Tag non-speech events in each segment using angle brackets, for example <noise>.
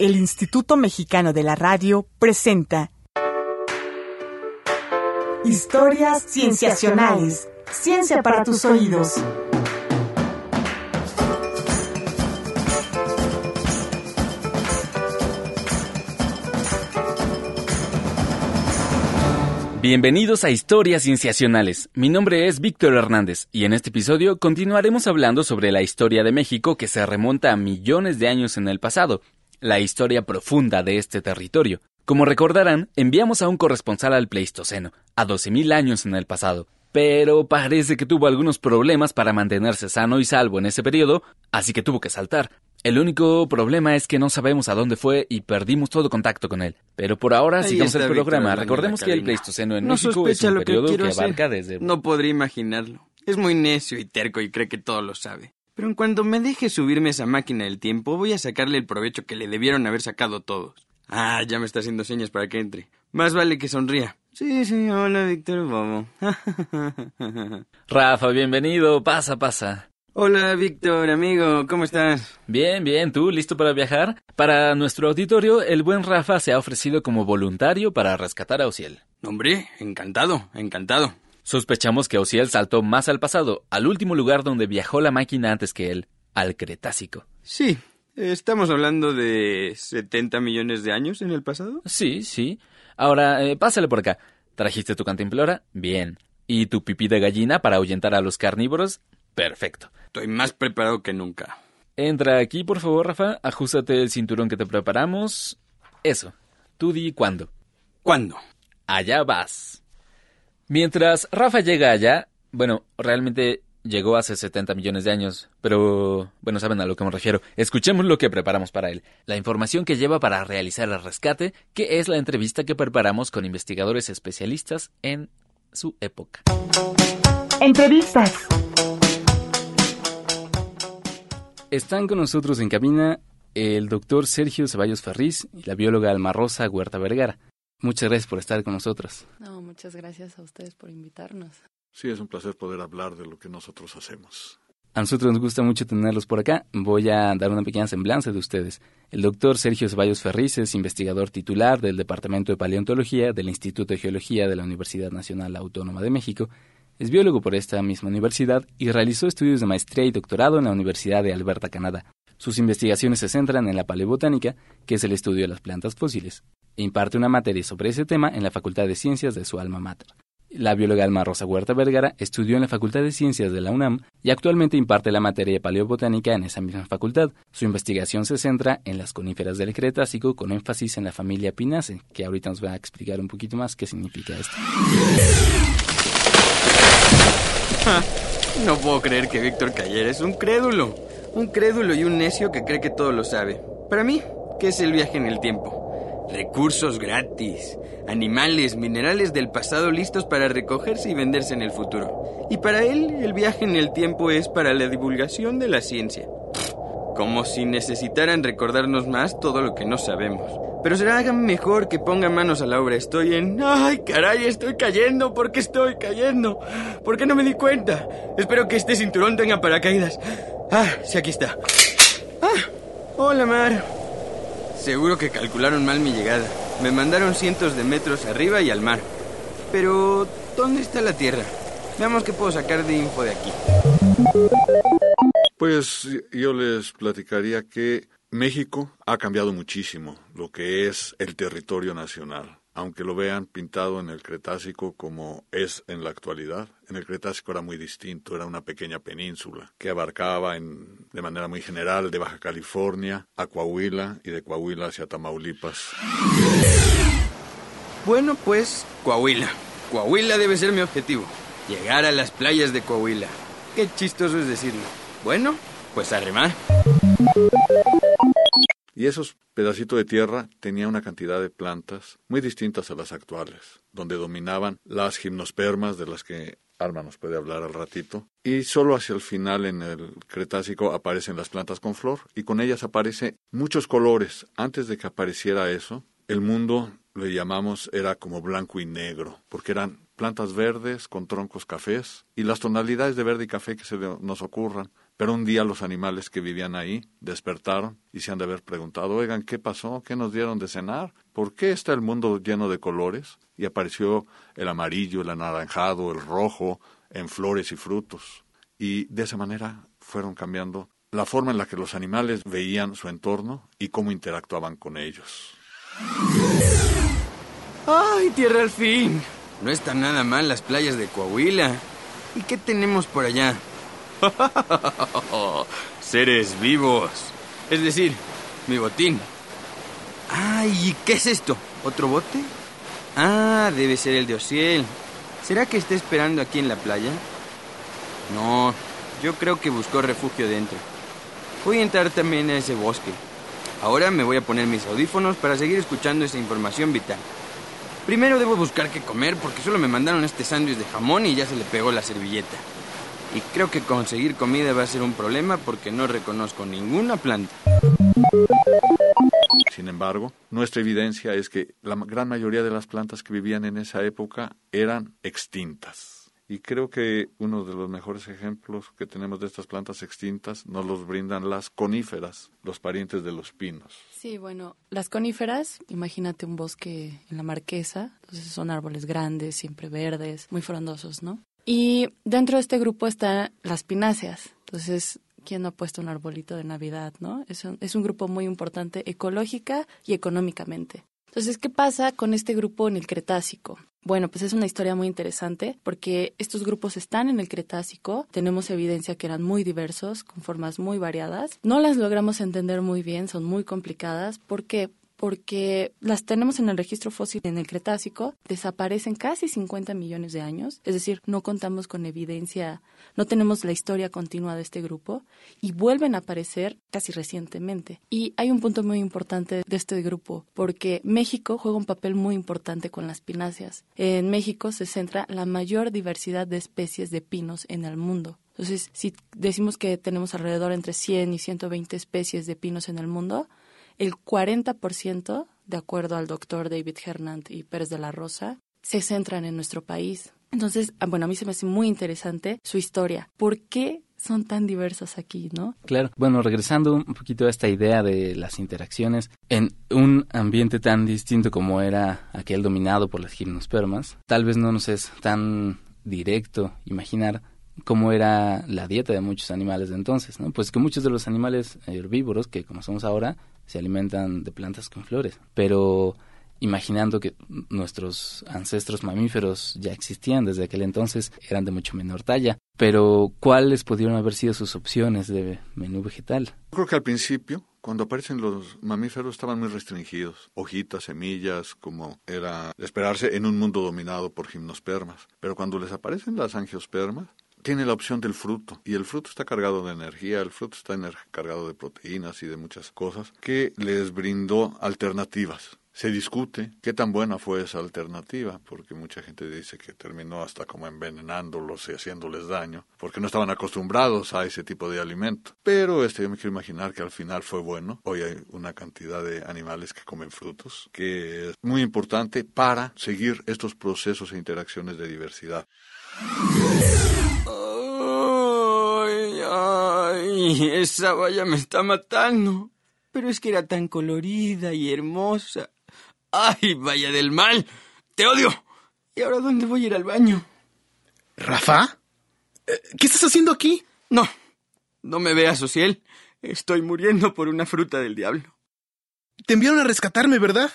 el Instituto Mexicano de la Radio presenta Historias Cienciacionales. Ciencia para tus oídos. Bienvenidos a Historias Cienciacionales. Mi nombre es Víctor Hernández y en este episodio continuaremos hablando sobre la historia de México que se remonta a millones de años en el pasado, la historia profunda de este territorio. Como recordarán, enviamos a un corresponsal al Pleistoceno, a 12.000 años en el pasado, pero parece que tuvo algunos problemas para mantenerse sano y salvo en ese periodo, así que tuvo que saltar. El único problema es que no sabemos a dónde fue y perdimos todo contacto con él. Pero por ahora Ahí sigamos el programa. Recordemos que el. Pleistoceno en No México es un lo que periodo que hacer. abarca desde... No podría imaginarlo. Es muy necio y terco y cree que todo lo sabe. Pero en cuanto me deje subirme esa máquina del tiempo, voy a sacarle el provecho que le debieron haber sacado todos. Ah, ya me está haciendo señas para que entre. Más vale que sonría. Sí, sí, hola, Víctor Bobo. <laughs> Rafa, bienvenido. Pasa, pasa. hola, Víctor, amigo, ¿cómo estás? Bien, bien, ¿tú listo para viajar? Para nuestro auditorio, el buen Rafa se ha ofrecido como voluntario para rescatar a Ociel. Hombre, encantado, encantado. Sospechamos que Ociel saltó más al pasado, al último lugar donde viajó la máquina antes que él, al Cretácico. Sí, estamos hablando de 70 millones de años en el pasado. Sí, sí. Ahora, eh, pásale por acá. ¿Trajiste tu cantimplora? Bien. ¿Y tu pipí de gallina para ahuyentar a los carnívoros? Perfecto. Estoy más preparado que nunca. Entra aquí, por favor, Rafa. Ajustate el cinturón que te preparamos. Eso. Tú di cuándo. ¿Cuándo? Allá vas. Mientras Rafa llega allá, bueno, realmente llegó hace 70 millones de años, pero bueno, saben a lo que me refiero. Escuchemos lo que preparamos para él. La información que lleva para realizar el rescate, que es la entrevista que preparamos con investigadores especialistas en su época. Entrevistas. Están con nosotros en cabina el doctor Sergio Ceballos Ferriz y la bióloga Alma Rosa Huerta Vergara. Muchas gracias por estar con nosotros. No, muchas gracias a ustedes por invitarnos. Sí, es un placer poder hablar de lo que nosotros hacemos. A nosotros nos gusta mucho tenerlos por acá. Voy a dar una pequeña semblanza de ustedes. El doctor Sergio Ceballos Ferriz es investigador titular del Departamento de Paleontología del Instituto de Geología de la Universidad Nacional Autónoma de México. Es biólogo por esta misma universidad y realizó estudios de maestría y doctorado en la Universidad de Alberta, Canadá. Sus investigaciones se centran en la paleobotánica, que es el estudio de las plantas fósiles, e imparte una materia sobre ese tema en la Facultad de Ciencias de su alma mater. La bióloga Alma Rosa Huerta Vergara estudió en la Facultad de Ciencias de la UNAM y actualmente imparte la materia de paleobotánica en esa misma facultad. Su investigación se centra en las coníferas del Cretácico con énfasis en la familia Pinaceae, que ahorita nos va a explicar un poquito más qué significa esto. No puedo creer que Víctor cayera. Es un crédulo. Un crédulo y un necio que cree que todo lo sabe. Para mí, ¿qué es el viaje en el tiempo? Recursos gratis. Animales, minerales del pasado listos para recogerse y venderse en el futuro. Y para él, el viaje en el tiempo es para la divulgación de la ciencia. Como si necesitaran recordarnos más todo lo que no sabemos. Pero será mejor que pongan manos a la obra. Estoy en... ¡Ay, caray! Estoy cayendo. ¿Por qué estoy cayendo? ¿Por qué no me di cuenta? Espero que este cinturón tenga paracaídas. Ah, sí, aquí está. Ah, hola, Mar. Seguro que calcularon mal mi llegada. Me mandaron cientos de metros arriba y al mar. Pero, ¿dónde está la Tierra? Veamos qué puedo sacar de info de aquí. Pues yo les platicaría que México ha cambiado muchísimo lo que es el territorio nacional. Aunque lo vean pintado en el Cretácico como es en la actualidad, en el Cretácico era muy distinto, era una pequeña península que abarcaba en, de manera muy general de Baja California a Coahuila y de Coahuila hacia Tamaulipas. Bueno, pues, Coahuila. Coahuila debe ser mi objetivo. Llegar a las playas de Coahuila. Qué chistoso es decirlo. Bueno, pues a remar. Y esos pedacitos de tierra tenían una cantidad de plantas muy distintas a las actuales, donde dominaban las gimnospermas de las que Alma nos puede hablar al ratito. Y solo hacia el final en el Cretácico aparecen las plantas con flor y con ellas aparece muchos colores. Antes de que apareciera eso, el mundo le llamamos era como blanco y negro, porque eran plantas verdes con troncos cafés y las tonalidades de verde y café que se nos ocurran, Pero un día los animales que vivían ahí despertaron y se han de haber preguntado, oigan, ¿qué pasó? ¿Qué nos dieron de cenar? ¿Por qué está el mundo lleno de colores? Y apareció el amarillo, el anaranjado, el rojo, en flores y frutos. Y de esa manera fueron cambiando la forma en la que los animales veían su entorno y cómo interactuaban con ellos. ¡Ay, tierra al fin! No están nada mal las playas de Coahuila. ¿Y qué tenemos por allá? <laughs> Seres vivos. Es decir, mi botín. ¡Ay! ¿Qué es esto? ¿Otro bote? Ah, debe ser el de Ociel. ¿Será que está esperando aquí en la playa? No, yo creo que buscó refugio dentro. Voy a entrar también a ese bosque. Ahora me voy a poner mis audífonos para seguir escuchando esa información vital. Primero debo buscar qué comer porque solo me mandaron este sándwich de jamón y ya se le pegó la servilleta. Y creo que conseguir comida va a ser un problema porque no reconozco ninguna planta. Sin embargo, nuestra evidencia es que la gran mayoría de las plantas que vivían en esa época eran extintas. Y creo que uno de los mejores ejemplos que tenemos de estas plantas extintas nos los brindan las coníferas, los parientes de los pinos. Sí, bueno, las coníferas, imagínate un bosque en la marquesa, entonces son árboles grandes, siempre verdes, muy frondosos, ¿no? Y dentro de este grupo están las pináceas, entonces ¿quién no ha puesto un arbolito de Navidad, no? Es un, es un grupo muy importante ecológica y económicamente. Entonces, ¿qué pasa con este grupo en el Cretácico? Bueno, pues es una historia muy interesante porque estos grupos están en el Cretácico, tenemos evidencia que eran muy diversos, con formas muy variadas. No las logramos entender muy bien, son muy complicadas. ¿Por qué? Porque las tenemos en el registro fósil en el Cretácico, desaparecen casi 50 millones de años, es decir, no contamos con evidencia, no tenemos la historia continua de este grupo y vuelven a aparecer casi recientemente. Y hay un punto muy importante de este grupo, porque México juega un papel muy importante con las pináceas. En México se centra la mayor diversidad de especies de pinos en el mundo. Entonces, si decimos que tenemos alrededor entre 100 y 120 especies de pinos en el mundo, el 40%, de acuerdo al doctor David Hernand y Pérez de la Rosa, se centran en nuestro país. Entonces, ah, bueno, a mí se me hace muy interesante su historia. ¿Por qué son tan diversos aquí, no? Claro. Bueno, regresando un poquito a esta idea de las interacciones, en un ambiente tan distinto como era aquel dominado por las gimnospermas, tal vez no nos es tan directo imaginar cómo era la dieta de muchos animales de entonces, ¿no? Pues que muchos de los animales herbívoros que conocemos ahora se alimentan de plantas con flores, pero imaginando que nuestros ancestros mamíferos ya existían desde aquel entonces, eran de mucho menor talla. Pero, ¿cuáles pudieron haber sido sus opciones de menú vegetal? Creo que al principio, cuando aparecen los mamíferos, estaban muy restringidos. Hojitas, semillas, como era esperarse en un mundo dominado por gimnospermas. Pero cuando les aparecen las angiospermas, tiene la opción del fruto y el fruto está cargado de energía, el fruto está cargado de proteínas y de muchas cosas que les brindó alternativas. Se discute qué tan buena fue esa alternativa, porque mucha gente dice que terminó hasta como envenenándolos y haciéndoles daño, porque no estaban acostumbrados a ese tipo de alimento. Pero este, yo me quiero imaginar que al final fue bueno. Hoy hay una cantidad de animales que comen frutos, que es muy importante para seguir estos procesos e interacciones de diversidad. Ay, esa valla me está matando. Pero es que era tan colorida y hermosa. ¡Ay, vaya del mal! ¡Te odio! ¿Y ahora dónde voy a ir al baño? ¿Rafa? Eh, ¿Qué estás haciendo aquí? No, no me veas, Ociel. Estoy muriendo por una fruta del diablo. Te enviaron a rescatarme, ¿verdad?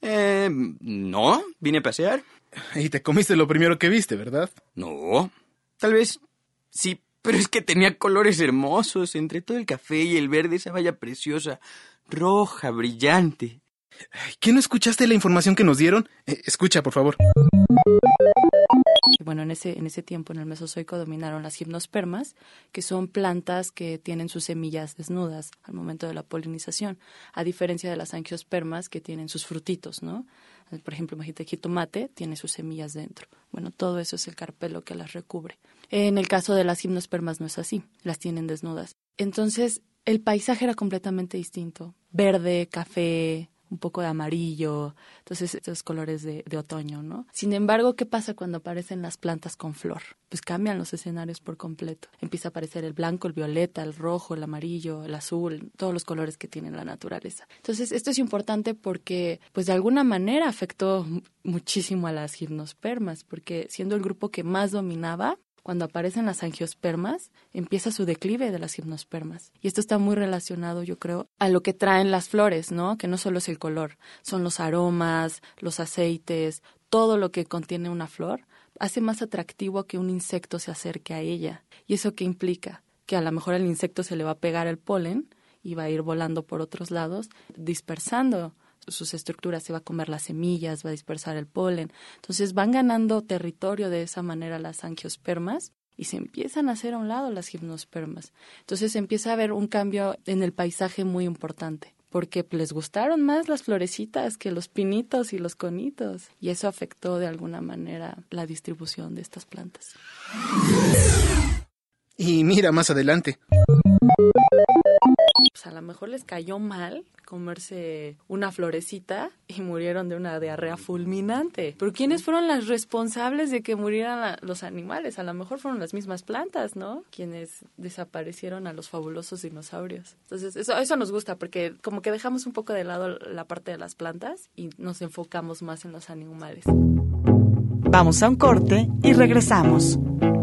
Eh, no, vine a pasear. Y te comiste lo primero que viste, ¿verdad? No, tal vez sí, pero es que tenía colores hermosos, entre todo el café y el verde, esa valla preciosa, roja, brillante. ¿Qué no escuchaste la información que nos dieron? Eh, escucha, por favor. Bueno, en ese, en ese tiempo, en el Mesozoico, dominaron las gimnospermas, que son plantas que tienen sus semillas desnudas al momento de la polinización, a diferencia de las angiospermas, que tienen sus frutitos, ¿no? Por ejemplo, imagínate, jitomate tiene sus semillas dentro. Bueno, todo eso es el carpelo que las recubre. En el caso de las gimnospermas no es así, las tienen desnudas. Entonces, el paisaje era completamente distinto. Verde, café, un poco de amarillo, entonces estos colores de, otoño, ¿no? Sin embargo, ¿qué pasa cuando aparecen las plantas con flor? Pues cambian los escenarios por completo. Empieza a aparecer el blanco, el violeta, el rojo, el amarillo, el azul, todos los colores que tiene la naturaleza. Entonces, esto es importante porque, pues de alguna manera afectó muchísimo a las gimnospermas, porque siendo el grupo que más dominaba, cuando aparecen las angiospermas, empieza su declive de las gimnospermas. Y esto está muy relacionado, yo creo, a lo que traen las flores, ¿no? Que no solo es el color, son los aromas, los aceites, todo lo que contiene una flor hace más atractivo que un insecto se acerque a ella. ¿Y eso qué implica? Que a lo mejor al insecto se le va a pegar el polen y va a ir volando por otros lados, dispersando sus estructuras, se va a comer las semillas, va a dispersar el polen. Entonces van ganando territorio de esa manera las angiospermas y se empiezan a hacer a un lado las gimnospermas. Entonces empieza a haber un cambio en el paisaje muy importante porque les gustaron más las florecitas que los pinitos y los conitos y eso afectó de alguna manera la distribución de estas plantas. Y mira más adelante. Pues a lo mejor les cayó mal comerse una florecita y murieron de una diarrea fulminante. Pero ¿quiénes fueron las responsables de que murieran los animales? A lo mejor fueron las mismas plantas, ¿no? Quienes desaparecieron a los fabulosos dinosaurios. Entonces, eso, eso nos gusta porque como que dejamos un poco de lado la parte de las plantas y nos enfocamos más en los animales. Vamos a un corte y regresamos.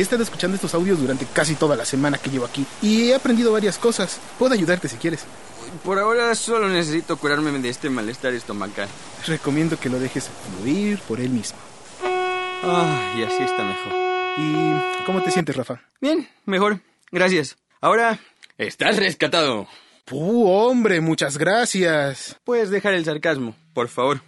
He estado escuchando estos audios durante casi toda la semana que llevo aquí y he aprendido varias cosas. Puedo ayudarte si quieres. Por ahora solo necesito curarme de este malestar estomacal. Recomiendo que lo dejes fluir por él mismo. Ah, y así está mejor. ¿Y cómo te sientes, Rafa? Bien, mejor. Gracias. Ahora, estás rescatado. ¡Puh, hombre! Muchas gracias. Puedes dejar el sarcasmo, por favor.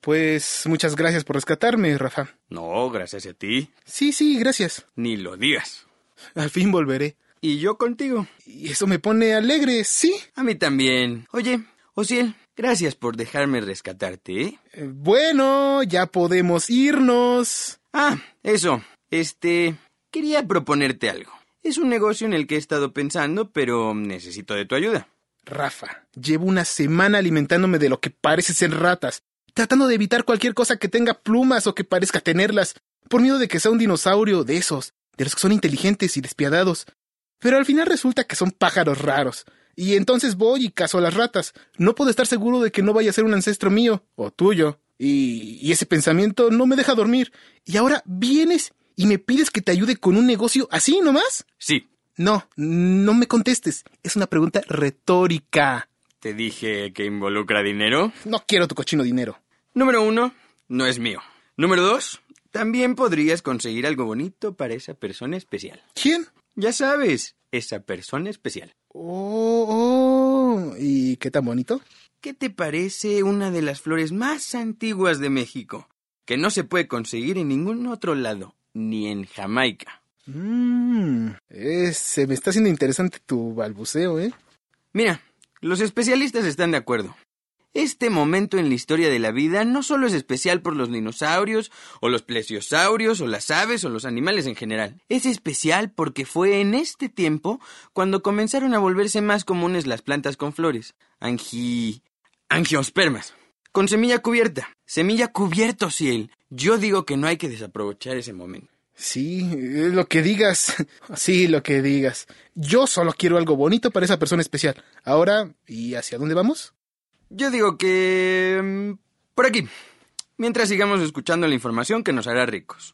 Pues muchas gracias por rescatarme, Rafa. No, gracias a ti. Sí, sí, gracias. Ni lo digas. Al fin volveré. Y yo contigo. Y eso me pone alegre, ¿sí? A mí también. Oye, Osiel, gracias por dejarme rescatarte, ¿eh? Eh, Bueno, ya podemos irnos. Ah, eso. Este... Quería proponerte algo. Es un negocio en el que he estado pensando, pero necesito de tu ayuda. Rafa, llevo una semana alimentándome de lo que parece ser ratas, tratando de evitar cualquier cosa que tenga plumas o que parezca tenerlas, por miedo de que sea un dinosaurio de esos, de los que son inteligentes y despiadados. Pero al final resulta que son pájaros raros. Y entonces voy y cazo a las ratas. No puedo estar seguro de que no vaya a ser un ancestro mío o tuyo. Y, y ese pensamiento no me deja dormir. Y ahora vienes y me pides que te ayude con un negocio así nomás. Sí, No, no me contestes. Es una pregunta retórica. te dije que involucra dinero. No quiero tu cochino dinero. Número uno, no es mío. Número dos, también podrías conseguir algo bonito para esa persona especial. ¿Quién? Ya sabes, esa persona especial. Oh, oh. ¿Y qué tan bonito? ¿Qué te parece una de las flores más antiguas de México? Que no se puede conseguir en ningún otro lado, ni en Jamaica. Mmm. se me está haciendo interesante tu balbuceo, ¿eh? Mira, los especialistas están de acuerdo. Este momento en la historia de la vida no solo es especial por los dinosaurios, o los plesiosaurios, o las aves, o los animales en general. Es especial porque fue en este tiempo cuando comenzaron a volverse más comunes las plantas con flores. Angi... angiospermas. Con semilla cubierta. Semilla cubierto, Ciel. Yo digo que no hay que desaprovechar ese momento. Sí, lo que digas. <laughs> Sí, lo que digas. Yo solo quiero algo bonito para esa persona especial. Ahora, ¿y hacia dónde vamos? Yo digo que... mm, por aquí. Mientras sigamos escuchando la información que nos hará ricos.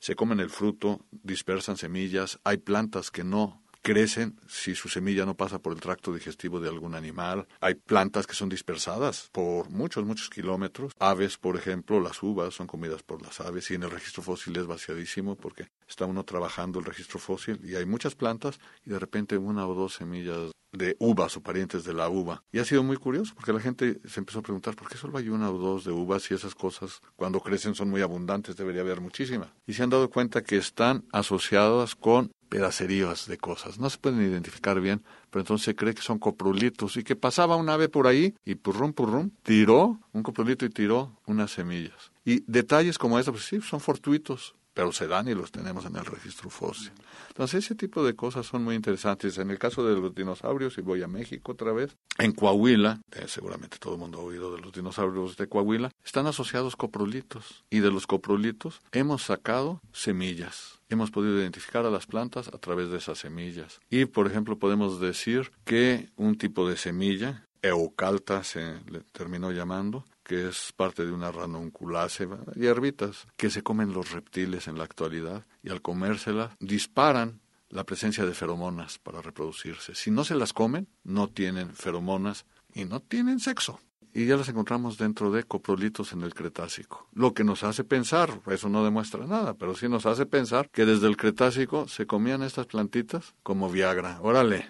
Se comen el fruto, dispersan semillas, hay plantas que no crecen si su semilla no pasa por el tracto digestivo de algún animal. Hay plantas que son dispersadas por muchos, muchos kilómetros. Aves, por ejemplo, las uvas son comidas por las aves y en el registro fósil es vaciadísimo porque está uno trabajando el registro fósil y hay muchas plantas y de repente una o dos semillas de uvas o parientes de la uva. Y ha sido muy curioso porque la gente se empezó a preguntar por qué solo hay una o dos de uvas y esas cosas cuando crecen son muy abundantes, debería haber muchísimas. Y se han dado cuenta que están asociadas con pedacerías de cosas. No se pueden identificar bien, pero entonces se cree que son coprulitos y que pasaba un ave por ahí y purrum purrum tiró un coprolito y tiró unas semillas. Y detalles como estos, pues sí, son fortuitos, pero se dan y los tenemos en el registro fósil. Entonces, ese tipo de cosas son muy interesantes. En el caso de los dinosaurios, y voy a México otra vez, en Coahuila, eh, seguramente todo el mundo ha oído de los dinosaurios de Coahuila, están asociados coprolitos. Y de los coprolitos hemos sacado semillas. Hemos podido identificar a las plantas a través de esas semillas. Y, por ejemplo, podemos decir que un tipo de semilla, eucalta se terminó llamando, que es parte de una ranunculase, hierbitas que se comen los reptiles en la actualidad y al comérselas disparan la presencia de feromonas para reproducirse. Si no se las comen, no tienen feromonas y no tienen sexo. Y ya las encontramos dentro de coprolitos en el Cretácico. Lo que nos hace pensar, eso no demuestra nada, pero sí nos hace pensar que desde el Cretácico se comían estas plantitas como Viagra. Órale,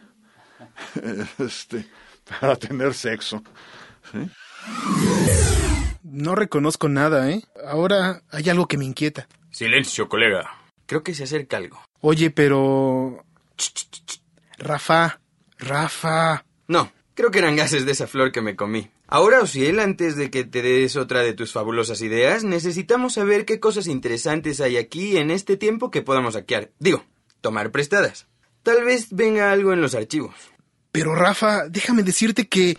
<laughs> este, para tener sexo. No reconozco nada, ¿eh? Ahora hay algo que me inquieta. Silencio, colega. Creo que se acerca algo. Oye, pero... Rafa, Rafa. No, creo que eran gases de esa flor que me comí. Ahora, Osiel, antes de que te des otra de tus fabulosas ideas, necesitamos saber qué cosas interesantes hay aquí en este tiempo que podamos saquear. Digo, tomar prestadas. Tal vez venga algo en los archivos. Pero Rafa, déjame decirte que...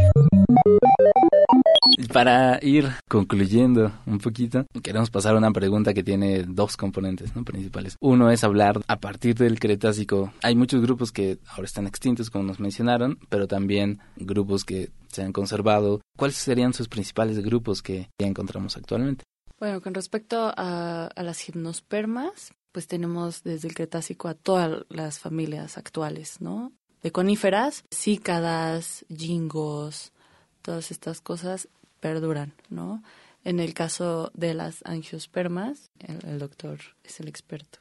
Para ir concluyendo un poquito, queremos pasar a una pregunta que tiene dos componentes ¿no? principales. Uno es hablar a partir del Cretácico. Hay muchos grupos que ahora están extintos, como nos mencionaron, pero también grupos que se han conservado. ¿Cuáles serían sus principales grupos que ya encontramos actualmente? Bueno, con respecto a, las gimnospermas, pues tenemos desde el Cretácico a todas las familias actuales, ¿no? De coníferas, cícadas, jingos, todas estas cosas perduran, ¿no? En el caso de las angiospermas, el, el doctor es el experto.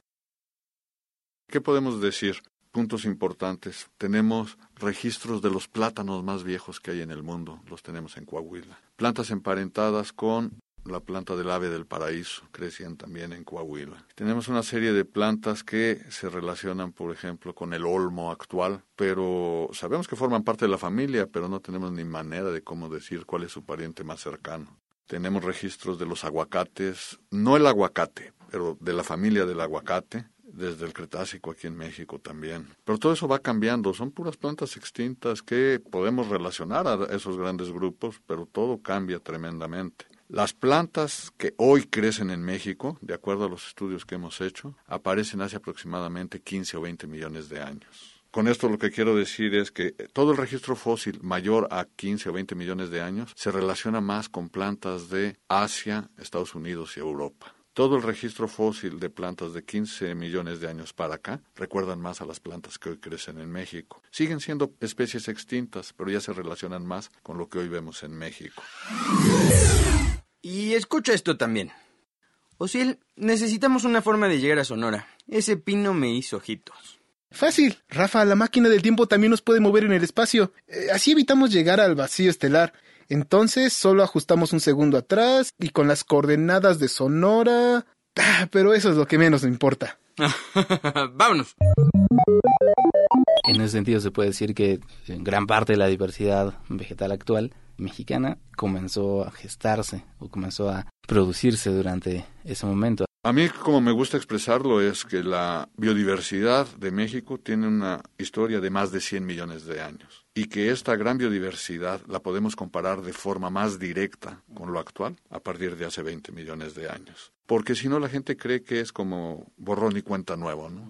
¿Qué podemos decir? Puntos importantes. Tenemos registros de los plátanos más viejos que hay en el mundo, los tenemos en Coahuila. Plantas emparentadas con la planta del ave del paraíso, crecían también en Coahuila. Tenemos una serie de plantas que se relacionan, por ejemplo, con el olmo actual, pero sabemos que forman parte de la familia, pero no tenemos ni manera de cómo decir cuál es su pariente más cercano. Tenemos registros de los aguacates, no el aguacate, pero de la familia del aguacate, desde el Cretácico aquí en México también. Pero todo eso va cambiando, son puras plantas extintas que podemos relacionar a esos grandes grupos, pero todo cambia tremendamente. Las plantas que hoy crecen en México, de acuerdo a los estudios que hemos hecho, aparecen hace aproximadamente 15 o 20 millones de años. Con esto lo que quiero decir es que todo el registro fósil mayor a 15 o 20 millones de años se relaciona más con plantas de Asia, Estados Unidos y Europa. Todo el registro fósil de plantas de 15 millones de años para acá recuerdan más a las plantas que hoy crecen en México. Siguen siendo especies extintas, pero ya se relacionan más con lo que hoy vemos en México. Y escucha esto también. Osiel, necesitamos una forma de llegar a Sonora. Ese pino me hizo ojitos. Fácil. Rafa, la máquina del tiempo también nos puede mover en el espacio. Eh, así evitamos llegar al vacío estelar. Entonces solo ajustamos un segundo atrás y con las coordenadas de Sonora... Ah, pero eso es lo que menos me importa. <laughs> Vámonos. En ese sentido se puede decir que gran parte de la diversidad vegetal actual mexicana comenzó a gestarse o comenzó a producirse durante ese momento. A mí, como me gusta expresarlo, es que la biodiversidad de México tiene una historia de más de 100 millones de años y que esta gran biodiversidad la podemos comparar de forma más directa con lo actual a partir de hace 20 millones de años. Porque si no, la gente cree que es como borrón y cuenta nuevo, ¿no?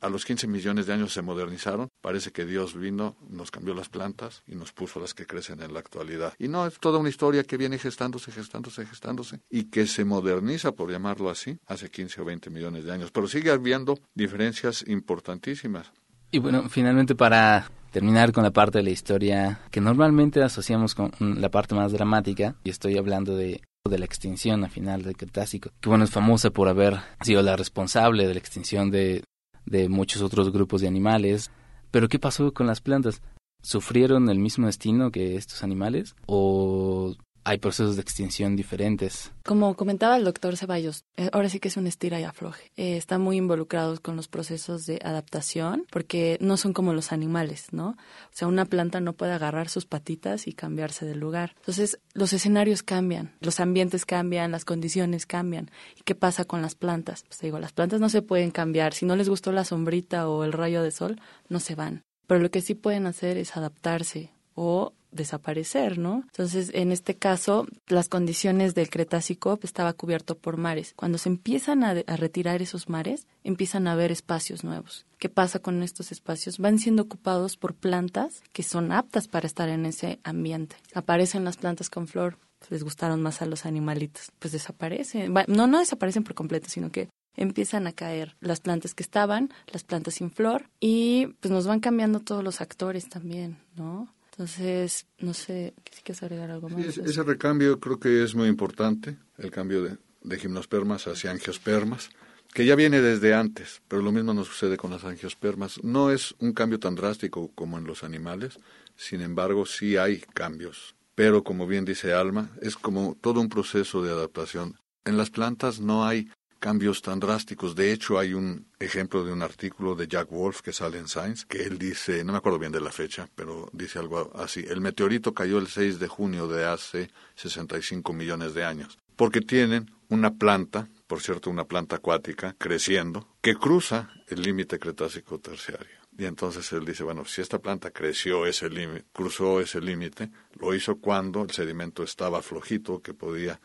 A los 15 millones de años se modernizaron. Parece que Dios vino, nos cambió las plantas y nos puso las que crecen en la actualidad. Y no, es toda una historia que viene gestándose, gestándose, gestándose y que se moderniza, por llamarlo así, hace 15 o 20 millones de años. Pero sigue habiendo diferencias importantísimas. Y bueno, finalmente para terminar con la parte de la historia que normalmente asociamos con la parte más dramática, y estoy hablando de de la extinción al final del Cretácico, que bueno, es famosa por haber sido la responsable de la extinción de, de muchos otros grupos de animales. Pero ¿qué pasó con las plantas? sufrieron el mismo destino que estos animales o hay procesos de extinción diferentes. Como comentaba el doctor Ceballos, eh, ahora sí que es un estira y afloje. Eh, están muy involucrados con los procesos de adaptación porque no son como los animales, ¿no? O sea, una planta no puede agarrar sus patitas y cambiarse de lugar. Entonces, los escenarios cambian, los ambientes cambian, las condiciones cambian. ¿Y qué pasa con las plantas? Pues digo, las plantas no se pueden cambiar. Si no les gustó la sombrita o el rayo de sol, no se van. Pero lo que sí pueden hacer es adaptarse o desaparecer, ¿no? Entonces, en este caso, las condiciones del Cretácico estaba cubierto por mares. Cuando se empiezan a, retirar esos mares, empiezan a haber espacios nuevos. ¿Qué pasa con estos espacios? Van siendo ocupados por plantas que son aptas para estar en ese ambiente. Aparecen las plantas con flor, les gustaron más a los animalitos, pues desaparecen. No, no desaparecen por completo, sino que empiezan a caer las plantas que estaban, las plantas sin flor, y pues nos van cambiando todos los actores también, ¿no? Entonces, no sé, si quieres agregar algo más. Sí, ese recambio creo que es muy importante, el cambio de, de gimnospermas hacia angiospermas, que ya viene desde antes, pero lo mismo nos sucede con las angiospermas. No es un cambio tan drástico como en los animales, sin embargo, sí hay cambios. Pero, como bien dice Alma, es como todo un proceso de adaptación. En las plantas no hay cambios tan drásticos. De hecho, hay un ejemplo de un artículo de Jack Wolf que sale en Science, que él dice, no me acuerdo bien de la fecha, pero dice algo así, el meteorito cayó el 6 de junio de hace 65 millones de años, porque tienen una planta, por cierto, una planta acuática, creciendo, que cruza el límite cretácico terciario. Y entonces él dice, bueno, si esta planta creció ese límite, cruzó ese límite, lo hizo cuando el sedimento estaba flojito, que podía,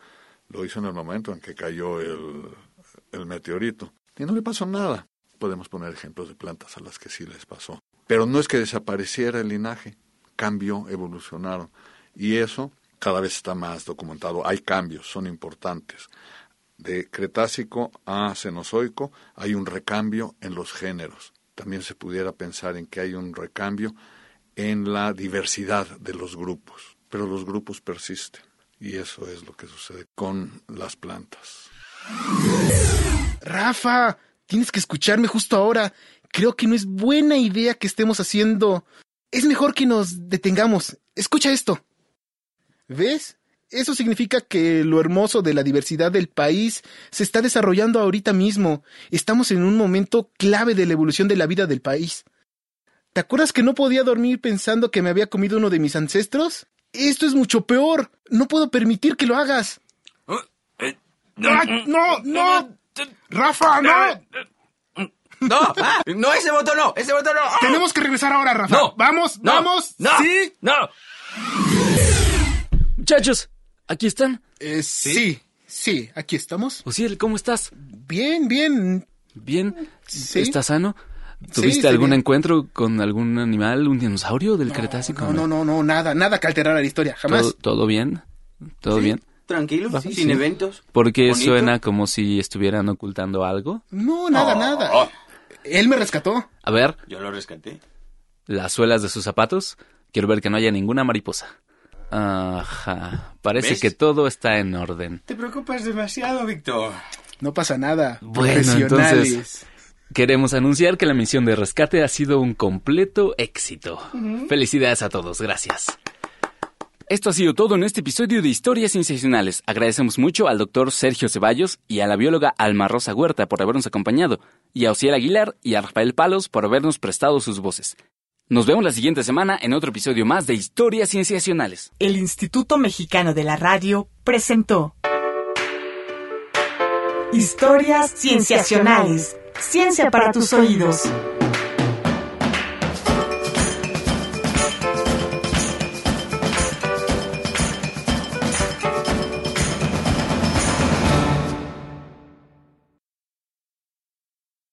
lo hizo en el momento en que cayó el, el meteorito. Y no le pasó nada. Podemos poner ejemplos de plantas a las que sí les pasó. Pero no es que desapareciera el linaje, cambió, evolucionaron. Y eso cada vez está más documentado. Hay cambios, son importantes. De Cretácico a Cenozoico hay un recambio en los géneros. También se pudiera pensar en que hay un recambio en la diversidad de los grupos. Pero los grupos persisten. Y eso es lo que sucede con las plantas. Rafa, tienes que escucharme justo ahora. Creo que no es buena idea que estemos haciendo. Es mejor que nos detengamos. Escucha esto. ¿Ves? Eso significa que lo hermoso de la diversidad del país se está desarrollando ahorita mismo. Estamos en un momento clave de la evolución de la vida del país. ¿Te acuerdas que no podía dormir pensando que me había comido uno de mis ancestros? Esto es mucho peor. No puedo permitir que lo hagas. No, ¡Ay, no, no! ¡Rafa, no! no, ah, no, ese botón no, ese botón no. Tenemos que regresar ahora, Rafa. No. Vamos, No, vamos. no, ¿Sí? no. Muchachos, ¿aquí están? Eh, sí, sí, aquí estamos. Osiel, ¿cómo estás? Bien, bien. ¿Bien? Sí. ¿Estás sano? Sí, ¿Tuviste algún bien. encuentro con algún animal, un dinosaurio del Cretácico? No, no, no, no, nada, nada que alterara la historia, jamás. ¿Todo, todo bien? ¿Todo bien? Tranquilo, Ah, sin sí. eventos. Porque Bonito. suena como si estuvieran ocultando algo. No, nada, Oh. nada. Él me rescató. A ver, Yo lo rescaté. las suelas de sus zapatos. Quiero ver que no haya ninguna mariposa. Ajá. Parece ¿Ves? que todo está en orden. Te preocupas demasiado, Víctor. No pasa nada. Bueno, entonces- Queremos anunciar que la misión de rescate ha sido un completo éxito. Felicidades a todos, gracias. Esto ha sido todo en este episodio de Historias Sensacionales. Agradecemos mucho al doctor Sergio Ceballos y a la bióloga Alma Rosa Huerta por habernos acompañado, y a Ociel Aguilar y a Rafael Palos por habernos prestado sus voces. Nos vemos la siguiente semana en otro episodio más de Historias Cienciacionales. El Instituto Mexicano de la Radio presentó Historias Cienciacionales. Ciencia para tus oídos.